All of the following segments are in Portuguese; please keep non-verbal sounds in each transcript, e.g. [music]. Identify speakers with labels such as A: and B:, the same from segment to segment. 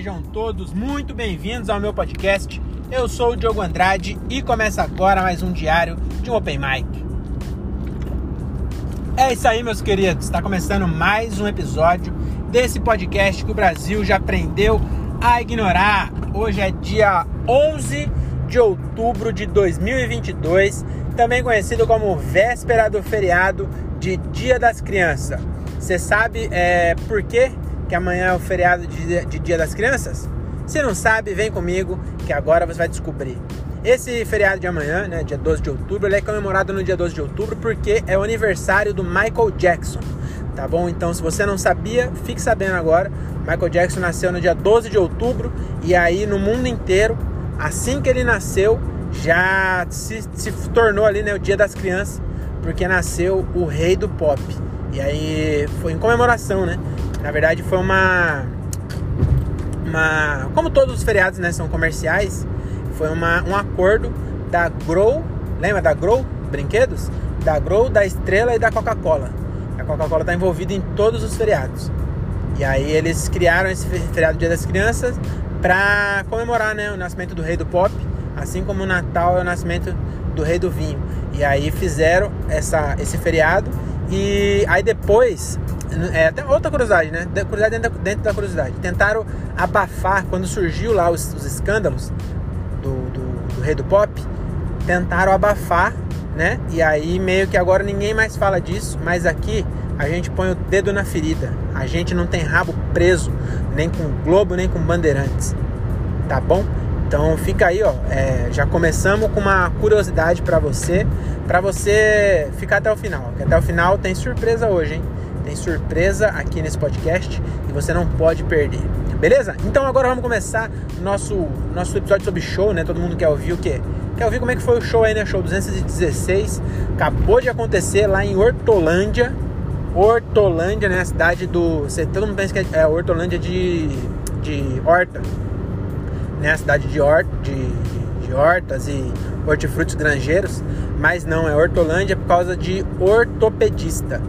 A: Sejam todos muito bem-vindos ao meu podcast. Eu sou o Diogo Andrade e começa agora mais um diário de um Open Mic. É isso aí, meus queridos. Está começando mais um episódio desse podcast que o Brasil já aprendeu a ignorar. Hoje é dia 11 de outubro de 2022, também conhecido como véspera do feriado de Dia das Crianças. Você sabe é, por quê? Que amanhã é o feriado de, de Dia das Crianças? Se não sabe, vem comigo que agora você vai descobrir. Esse feriado de amanhã, né, dia 12 de outubro, ele é comemorado no dia 12 de outubro porque é o aniversário do Michael Jackson, tá bom? Então, se você não sabia, fique sabendo agora. Michael Jackson nasceu no dia 12 de outubro e aí no mundo inteiro, assim que ele nasceu, já se, se tornou ali né, o Dia das Crianças, porque nasceu o rei do pop. E aí foi em comemoração, né? Na verdade, foi uma. uma como todos os feriados né, são comerciais, foi uma, um acordo da Grow, lembra da Grow Brinquedos? Da Grow, da Estrela e da Coca-Cola. A Coca-Cola está envolvida em todos os feriados. E aí eles criaram esse feriado Dia das Crianças para comemorar né, o nascimento do rei do pop, assim como o Natal é o nascimento do rei do vinho. E aí fizeram essa, esse feriado e aí depois é, até outra curiosidade, né? Curiosidade dentro da, dentro da curiosidade. Tentaram abafar quando surgiu lá os, os escândalos do, do, do, rei do pop. Tentaram abafar, né? E aí meio que agora ninguém mais fala disso. Mas aqui a gente põe o dedo na ferida. A gente não tem rabo preso, nem com Globo, nem com Bandeirantes. Tá bom? Então fica aí, ó. É, já começamos com uma curiosidade para você, para você ficar até o final. Que até o final tem surpresa hoje, hein? Tem surpresa aqui nesse podcast e você não pode perder. Beleza? Então agora vamos começar nosso nosso episódio sobre show, né? Todo mundo quer ouvir o quê? Quer ouvir como é que foi o show aí, né? Show 216. Acabou de acontecer lá em Hortolândia. Hortolândia, né? A cidade do. Você, todo mundo pensa que é, é Hortolândia de, de Horta. Né? A cidade de, Hort, de, de hortas e hortifrutos granjeiros. Mas não, é Hortolândia por causa de ortopedista.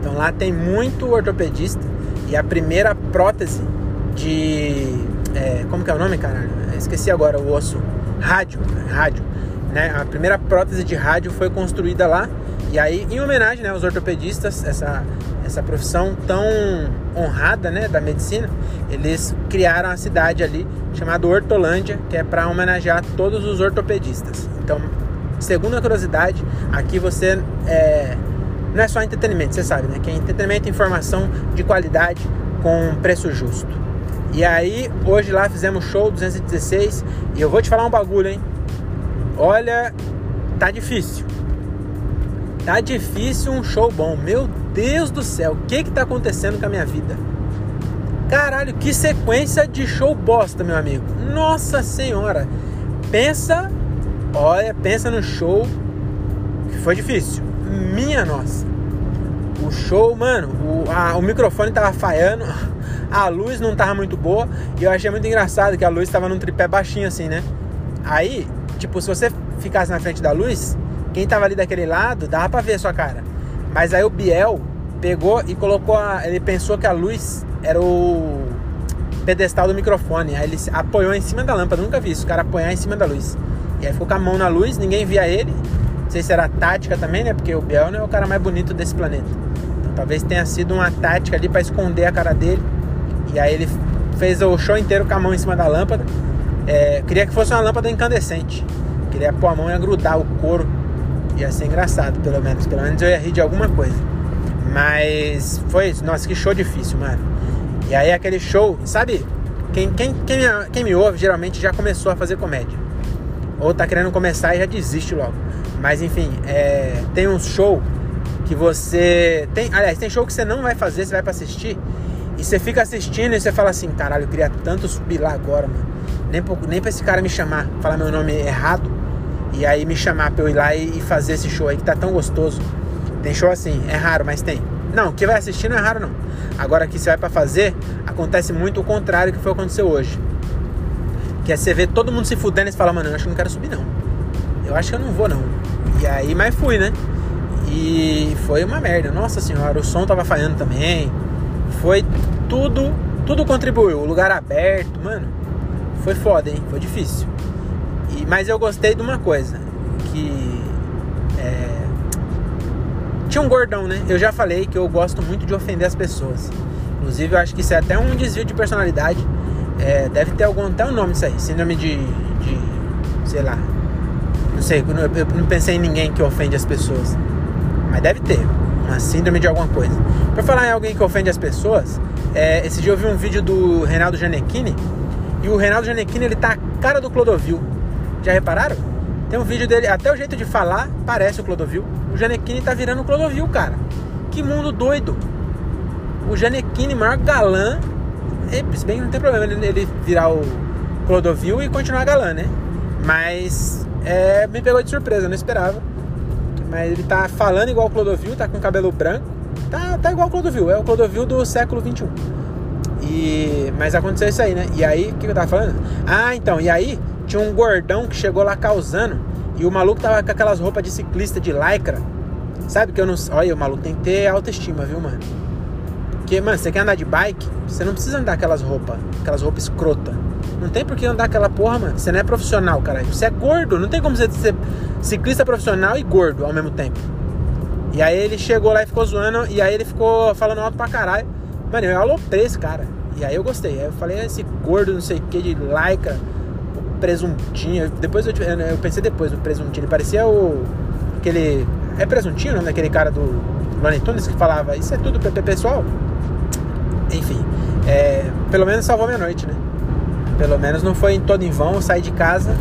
A: Então lá tem muito ortopedista e a primeira prótese de. É, como que é o nome, caralho? Esqueci agora o osso. Rádio. Rádio. Né? A primeira prótese de rádio foi construída lá. E aí, em homenagem né, aos ortopedistas, essa, essa profissão tão honrada né, da medicina, eles criaram a cidade ali chamada Hortolândia, que é para homenagear todos os ortopedistas. Então, segundo a curiosidade, aqui você é, não é só entretenimento, você sabe, né? Que é entretenimento e informação de qualidade com preço justo. E aí, hoje lá fizemos show 216 e eu vou te falar um bagulho, hein? Olha, tá difícil. Tá difícil um show bom. Meu Deus do céu, o que que tá acontecendo com a minha vida? Caralho, que sequência de show bosta, meu amigo. Nossa senhora. Pensa, olha, pensa no show que foi difícil minha nossa. O show, mano, o, a, o microfone tava falhando, [laughs] a luz não tava muito boa e eu achei muito engraçado que a luz tava num tripé baixinho assim, né? Aí, tipo, se você ficasse na frente da luz, quem tava ali daquele lado dava pra ver a sua cara. Mas aí o Biel pegou e colocou a, ele pensou que a luz era o pedestal do microfone. Aí ele apoiou em cima da lâmpada, nunca vi isso, o cara apoiar em cima da luz. E aí ficou com a mão na luz, ninguém via ele. Não sei se era tática também, né? Porque o Biel não é o cara mais bonito desse planeta. Então talvez tenha sido uma tática ali para esconder a cara dele. E aí ele fez o show inteiro com a mão em cima da lâmpada. É, queria que fosse uma lâmpada incandescente. Queria pôr a mão e grudar o couro. Ia ser engraçado, pelo menos. Pelo menos eu ia rir de alguma coisa. Mas foi isso. Nossa, que show difícil, mano. E aí aquele show, sabe? Quem, quem, quem, me, quem me ouve geralmente já começou a fazer comédia. Ou tá querendo começar e já desiste logo. Mas enfim, é, tem um show que você. Tem, aliás, tem show que você não vai fazer, você vai pra assistir. E você fica assistindo e você fala assim, caralho, eu queria tanto subir lá agora, mano. Nem pra, nem pra esse cara me chamar, falar meu nome errado. E aí me chamar pra eu ir lá e, e fazer esse show aí que tá tão gostoso. Tem show assim, é raro, mas tem. Não, quem vai assistir não é raro não. Agora que você vai para fazer, acontece muito o contrário que foi acontecer hoje. Que é você ver todo mundo se fudendo e você fala, mano, eu acho que não quero subir não. Eu acho que eu não vou não. E aí, mas fui, né? E foi uma merda. Nossa senhora, o som tava falhando também. Foi tudo, tudo contribuiu. O lugar aberto, mano, foi foda, hein? Foi difícil. E, mas eu gostei de uma coisa, que é, tinha um gordão, né? Eu já falei que eu gosto muito de ofender as pessoas. Inclusive, eu acho que isso é até um desvio de personalidade. É, deve ter algum até um nome isso aí, síndrome de, de sei lá, sei, eu não pensei em ninguém que ofende as pessoas, mas deve ter uma síndrome de alguma coisa. Pra falar em alguém que ofende as pessoas, é, esse dia eu vi um vídeo do Reinaldo Giannettini e o Reinaldo Giannettini ele tá a cara do Clodovil. Já repararam? Tem um vídeo dele, até o jeito de falar parece o Clodovil. O Giannettini tá virando o Clodovil, cara. Que mundo doido. O Giannettini, maior galã, se bem que não tem problema ele, ele virar o Clodovil e continuar galã, né? Mas é, me pegou de surpresa, não esperava. Mas ele tá falando igual o Clodovil, tá com cabelo branco. Tá, tá igual o Clodovil, é o Clodovil do século 21. E, mas aconteceu isso aí, né? E aí, o que eu tava falando? Ah, então, e aí tinha um gordão que chegou lá causando. E o maluco tava com aquelas roupas de ciclista de lycra. Sabe que eu não. Olha, o maluco tem que ter autoestima, viu, mano? Porque, mano, você quer andar de bike, você não precisa andar aquelas roupas, aquelas roupas escrota. Não tem por que andar aquela porra, mano. Você não é profissional, cara. Você é gordo. Não tem como você ser ciclista profissional e gordo ao mesmo tempo. E aí ele chegou lá e ficou zoando. E aí ele ficou falando alto pra caralho. Mano, eu aloprei esse cara. E aí eu gostei. Aí eu falei, esse gordo, não sei o que, de laica, presuntinho. Depois eu, eu pensei depois no presuntinho. Ele parecia o. aquele. É presuntinho o nome daquele cara do Looney que falava, isso é tudo PP pessoal? Enfim, é, pelo menos salvou minha noite, né? Pelo menos não foi todo em vão, saí de casa,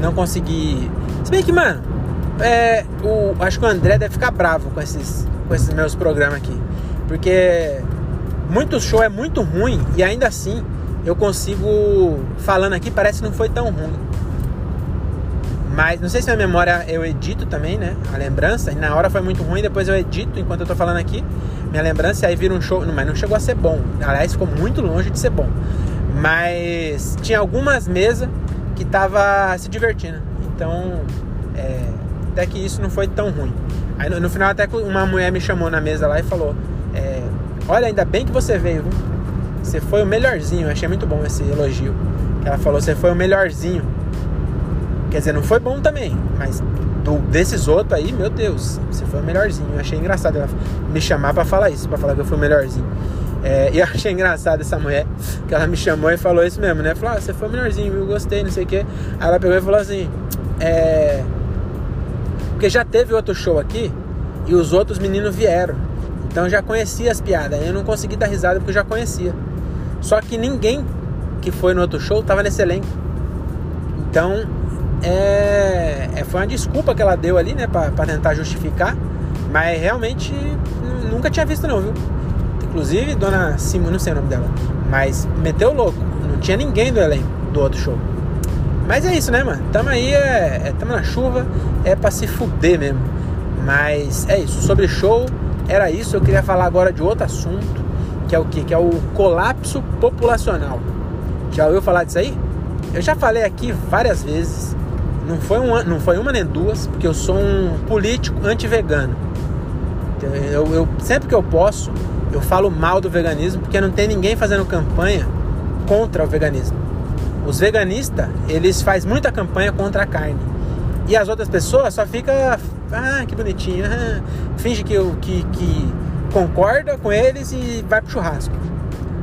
A: não consegui. Se bem que, mano, é, o, acho que o André deve ficar bravo com esses, com esses meus programas aqui. Porque muito show é muito ruim e ainda assim eu consigo, falando aqui, parece que não foi tão ruim. Mas não sei se a memória eu edito também, né? A lembrança. E na hora foi muito ruim, depois eu edito enquanto eu tô falando aqui. Minha lembrança aí vira um show. Mas não chegou a ser bom. Aliás, ficou muito longe de ser bom. Mas tinha algumas mesas que tava se divertindo. Então, é, até que isso não foi tão ruim. Aí no, no, final até uma mulher me chamou na mesa lá e falou: é, Olha, ainda bem que você veio? Você foi o melhorzinho. Eu achei muito bom esse elogio. Ela falou: Você foi o melhorzinho. Quer dizer, não foi bom também, mas do, desses outros aí, meu Deus, você foi o melhorzinho. Eu achei engraçado ela me chamar para falar isso, para falar que eu fui o melhorzinho. É, e eu achei engraçado essa mulher, que ela me chamou e falou isso mesmo, né? Falou, ah, você foi melhorzinho, eu gostei, não sei o quê. Aí ela pegou e falou assim, é... Porque já teve outro show aqui e os outros meninos vieram. Então eu já conhecia as piadas. Eu não consegui dar risada porque eu já conhecia. Só que ninguém que foi no outro show tava nesse elenco. Então, é, é, foi uma desculpa que ela deu ali, né, pra, pra tentar justificar. Mas realmente nunca tinha visto, não, viu? Inclusive, dona Simone, não sei o nome dela, mas meteu louco. Não tinha ninguém do elenco do outro show. Mas é isso, né, mano? Tamo aí, é, é, tamo na chuva, é pra se fuder mesmo. Mas é isso, sobre show, era isso. Eu queria falar agora de outro assunto, que é o que? Que é o colapso populacional. Já ouviu falar disso aí? Eu já falei aqui várias vezes, não foi uma, não foi uma nem duas, porque eu sou um político anti-vegano. Eu, eu, sempre que eu posso, eu falo mal do veganismo porque não tem ninguém fazendo campanha contra o veganismo. Os veganistas, eles fazem muita campanha contra a carne. E as outras pessoas só ficam, ah, que bonitinho, ah, finge que, que, que concorda com eles e vai pro churrasco.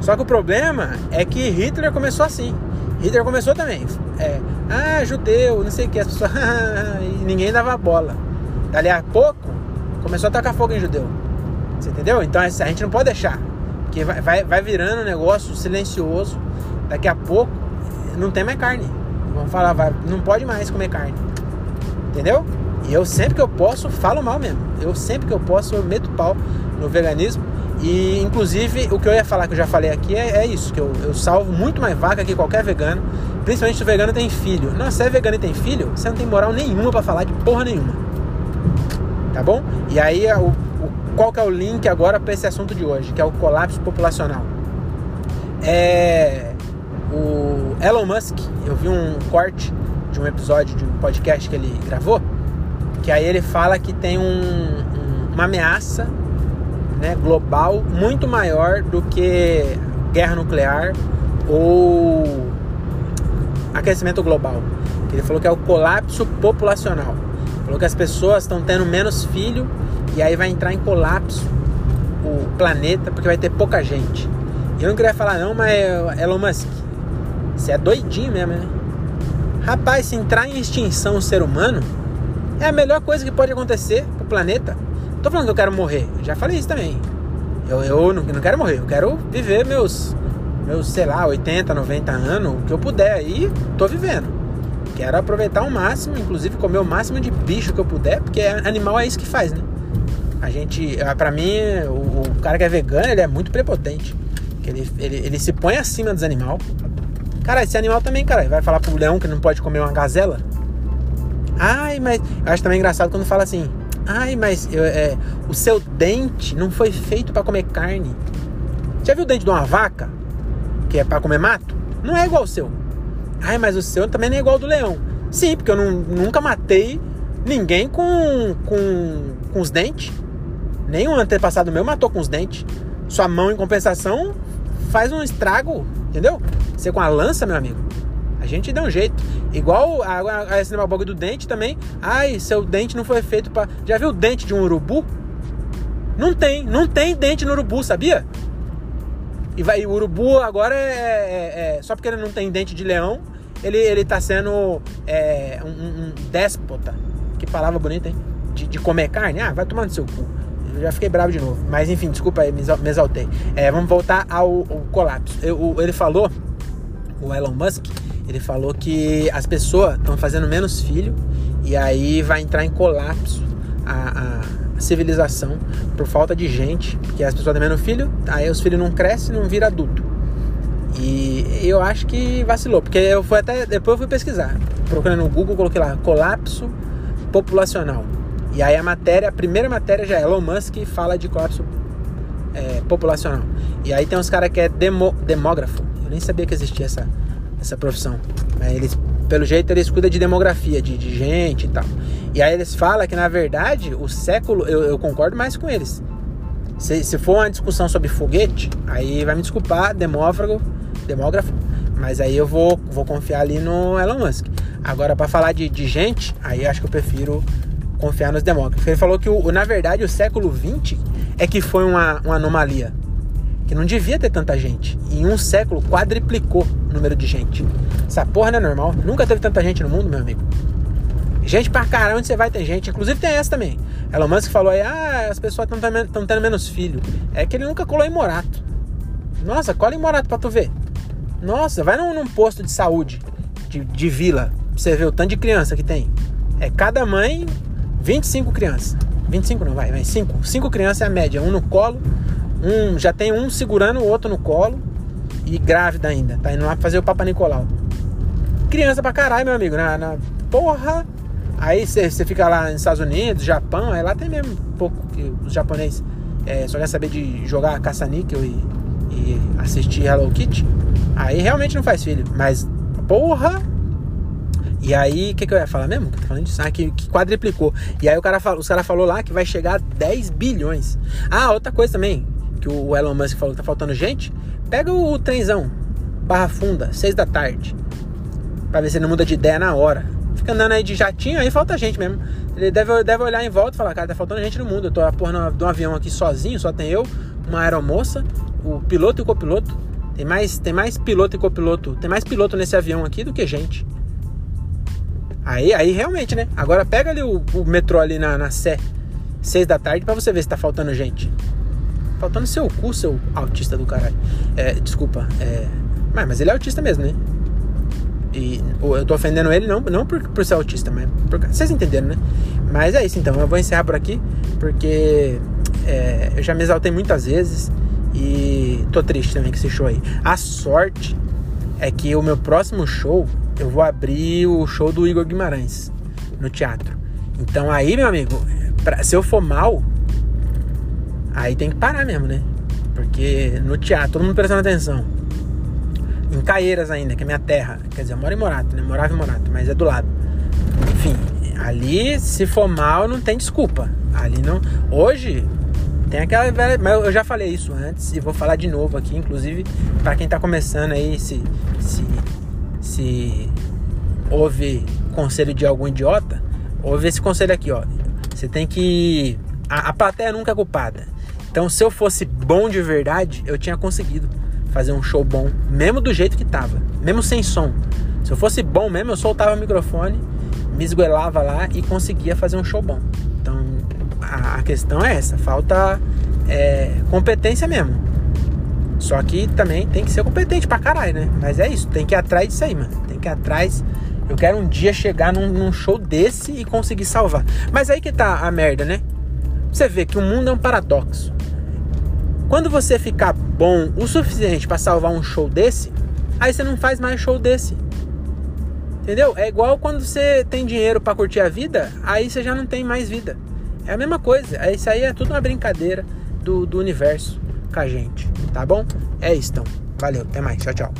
A: Só que o problema é que Hitler começou assim. Hitler começou também. É, ah, judeu, não sei o que, as pessoas. [laughs] e ninguém dava bola. Dali a pouco, começou a tacar fogo em judeu. Você entendeu? Então a gente não pode deixar. Porque vai, vai, vai virando um negócio silencioso. Daqui a pouco não tem mais carne. Vamos falar, vai, não pode mais comer carne. Entendeu? E eu sempre que eu posso, falo mal mesmo. Eu sempre que eu posso, eu meto pau no veganismo. E inclusive o que eu ia falar, que eu já falei aqui, é, é isso, que eu, eu, salvo muito mais vaca que qualquer vegano. Principalmente se o vegano tem filho. Não, se é vegano e tem filho, você não tem moral nenhuma para falar de porra nenhuma. Tá bom? E aí o, qual que é o link agora para esse assunto de hoje, que é o colapso populacional. É o Elon Musk, eu vi um corte de um episódio de um podcast que ele gravou, que aí ele fala que tem um, um, uma ameaça né, global muito maior do que guerra nuclear ou aquecimento global. Ele falou que é o colapso populacional. Falou que as pessoas estão tendo menos filho e aí vai entrar em colapso o planeta porque vai ter pouca gente. Eu não queria falar não, mas Elon Musk, você é doidinho mesmo, né? Rapaz, se entrar em extinção o ser humano, é a melhor coisa que pode acontecer pro planeta. Tô falando que eu quero morrer, já falei isso também. Eu, eu não, não quero morrer, eu quero viver meus, meus, sei lá, 80, 90 anos, o que eu puder aí, tô vivendo. Quero aproveitar o máximo, inclusive comer o máximo de bicho que eu puder, porque animal é isso que faz, né? A gente, ah, pra mim, o, o cara que é vegano, ele é muito prepotente. Ele, ele, ele se põe acima dos animais. Cara, esse animal também, cara, vai falar pro leão que não pode comer uma gazela? Ai, mas. Eu acho também engraçado quando fala assim. Ai, mas eu, é, o seu dente não foi feito para comer carne. Já viu o dente de uma vaca? Que é para comer mato? Não é igual ao seu. Ai, mas o seu também não é igual ao do leão. Sim, porque eu não, nunca matei ninguém com, com, com os dentes. Nenhum antepassado meu matou com os dentes. Sua mão, em compensação, faz um estrago, entendeu? Você com a lança, meu amigo. A gente dá um jeito. Igual a, a, a esse bagulho do dente também. Ai, seu dente não foi feito para. Já viu o dente de um urubu? Não tem, não tem dente no urubu, sabia? E vai, o urubu agora é, é, é, Só porque ele não tem dente de leão, ele, ele tá sendo é, um, um, déspota. Que palavra bonita, hein? De, de, comer carne. Ah, vai tomar no seu cu. Já fiquei bravo de novo. Mas enfim, desculpa aí, me exaltei. É, vamos voltar ao, ao colapso. Eu, ele falou, o Elon Musk, ele falou que as pessoas estão fazendo menos filho e aí vai entrar em colapso a, a civilização por falta de gente, porque as pessoas têm menos filho, aí os filhos não crescem, não vira adulto. E eu acho que vacilou, porque eu fui até depois eu fui pesquisar, procurando no Google, coloquei lá colapso populacional. E aí a matéria, a primeira matéria já é Elon Musk fala de colapso é, populacional. E aí tem uns caras que é demo, demógrafo. Eu nem sabia que existia essa, essa profissão. Eles, pelo jeito, eles cuidam de demografia, de, de gente e tal. E aí eles falam que, na verdade, o século, eu, eu concordo mais com eles. Se, se for uma discussão sobre foguete, aí vai me desculpar, demógrafo, demógrafo mas aí eu vou, vou confiar ali no Elon Musk. Agora, para falar de, de gente, aí acho que eu prefiro confiar nos demógrafos. Ele falou que, o, na verdade, o século 20 é que foi uma, uma anomalia. Que não devia ter tanta gente. Em um século, quadriplicou o número de gente. Essa porra não é normal. Nunca teve tanta gente no mundo, meu amigo. Gente pra caramba, onde você vai ter gente. Inclusive tem essa também. Elon Musk falou aí, ah, as pessoas estão tendo menos filho. É que ele nunca colou em Morato. Nossa, cola em Morato pra tu ver. Nossa, vai num, num posto de saúde de, de vila. Pra você ver o tanto de criança que tem. É cada mãe 25 crianças. 25 não, vai, vai 5. 5 crianças é a média. Um no colo, um já tem um segurando o outro no colo e grávida ainda. Tá indo lá fazer o Papa Nicolau. Criança pra caralho, meu amigo. Na, na porra. Aí você fica lá nos Estados Unidos, Japão, aí lá tem mesmo um pouco que os japoneses é, só quer saber de jogar caça-níquel e, e assistir Hello Kitty. Aí realmente não faz filho. Mas, porra, e aí, o que, que eu ia falar mesmo? Que falando disso? Ah, que, que quadriplicou. E aí o cara os caras falou lá que vai chegar a 10 bilhões. Ah, outra coisa também, que o Elon Musk falou que tá faltando gente. Pega o, trenzão, Barra Funda, 6 da tarde. Pra ver se ele não muda de ideia na hora. Fica andando aí de jatinho, aí falta gente mesmo. Ele deve, deve olhar em volta e falar, cara, tá faltando gente no mundo. Eu tô a porra de um avião aqui sozinho, só tem eu, uma aeromoça, o piloto e o copiloto. Tem mais, tem mais piloto e copiloto. Tem mais piloto nesse avião aqui do que gente. Aí, aí realmente, né? Agora pega ali o, o metrô ali na, na Sé, seis da tarde, para você ver se tá faltando gente. Faltando seu cu, seu autista do caralho. É, desculpa. É... Mas, mas ele é autista mesmo, né? E eu tô ofendendo ele não, não por, por ser autista, mas por, vocês entenderam, né? Mas é isso então, eu vou encerrar por aqui, porque é, eu já me exaltei muitas vezes e tô triste também com esse show aí. A sorte é que o meu próximo show eu vou abrir o show do Igor Guimarães no teatro. Então aí, meu amigo, pra, se eu for mal, aí tem que parar mesmo, né? Porque no teatro, todo mundo prestando atenção. Em Caieiras ainda, que é minha terra. Quer dizer, eu moro em Morato, né? Morava em Morato, mas é do lado. Enfim, ali, se for mal, não tem desculpa. Ali não. Hoje, Tem aquela. Mas eu já falei isso antes e vou falar de novo aqui, inclusive, para quem tá começando aí, se, se, se ouve conselho de algum idiota, ouve esse conselho aqui, ó. Você tem que. A, a plateia nunca é culpada. Então, se eu fosse bom de verdade, eu tinha conseguido fazer um show bom, mesmo do jeito que tava, mesmo sem som. Se eu fosse bom mesmo, eu soltava o microfone, me esguelava lá e conseguia fazer um show bom. Então, a, a questão é essa, falta é, competência mesmo. Só que também tem que ser competente pra caralho, né? Mas é isso, tem que ir atrás disso aí, mano. Tem que ir atrás. Eu quero um dia chegar num, num show desse e conseguir salvar. Mas aí que tá a merda, né? Você vê que o mundo é um paradoxo. Quando você ficar bom o suficiente para salvar um show desse, aí você não faz mais show desse. Entendeu? É igual quando você tem dinheiro para curtir a vida, aí você já não tem mais vida. É a mesma coisa. É isso aí é tudo uma brincadeira do, do universo com a gente, tá bom? É isso então. Valeu, até mais. Tchau, tchau.